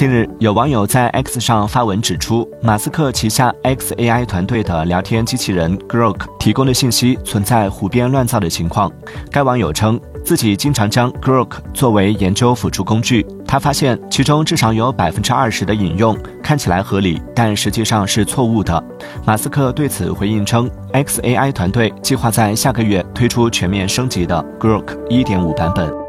近日，有网友在 X 上发文指出，马斯克旗下 xAI 团队的聊天机器人 Grok 提供的信息存在胡编乱造的情况。该网友称，自己经常将 Grok 作为研究辅助工具，他发现其中至少有百分之二十的引用看起来合理，但实际上是错误的。马斯克对此回应称，xAI 团队计划在下个月推出全面升级的 Grok 1.5版本。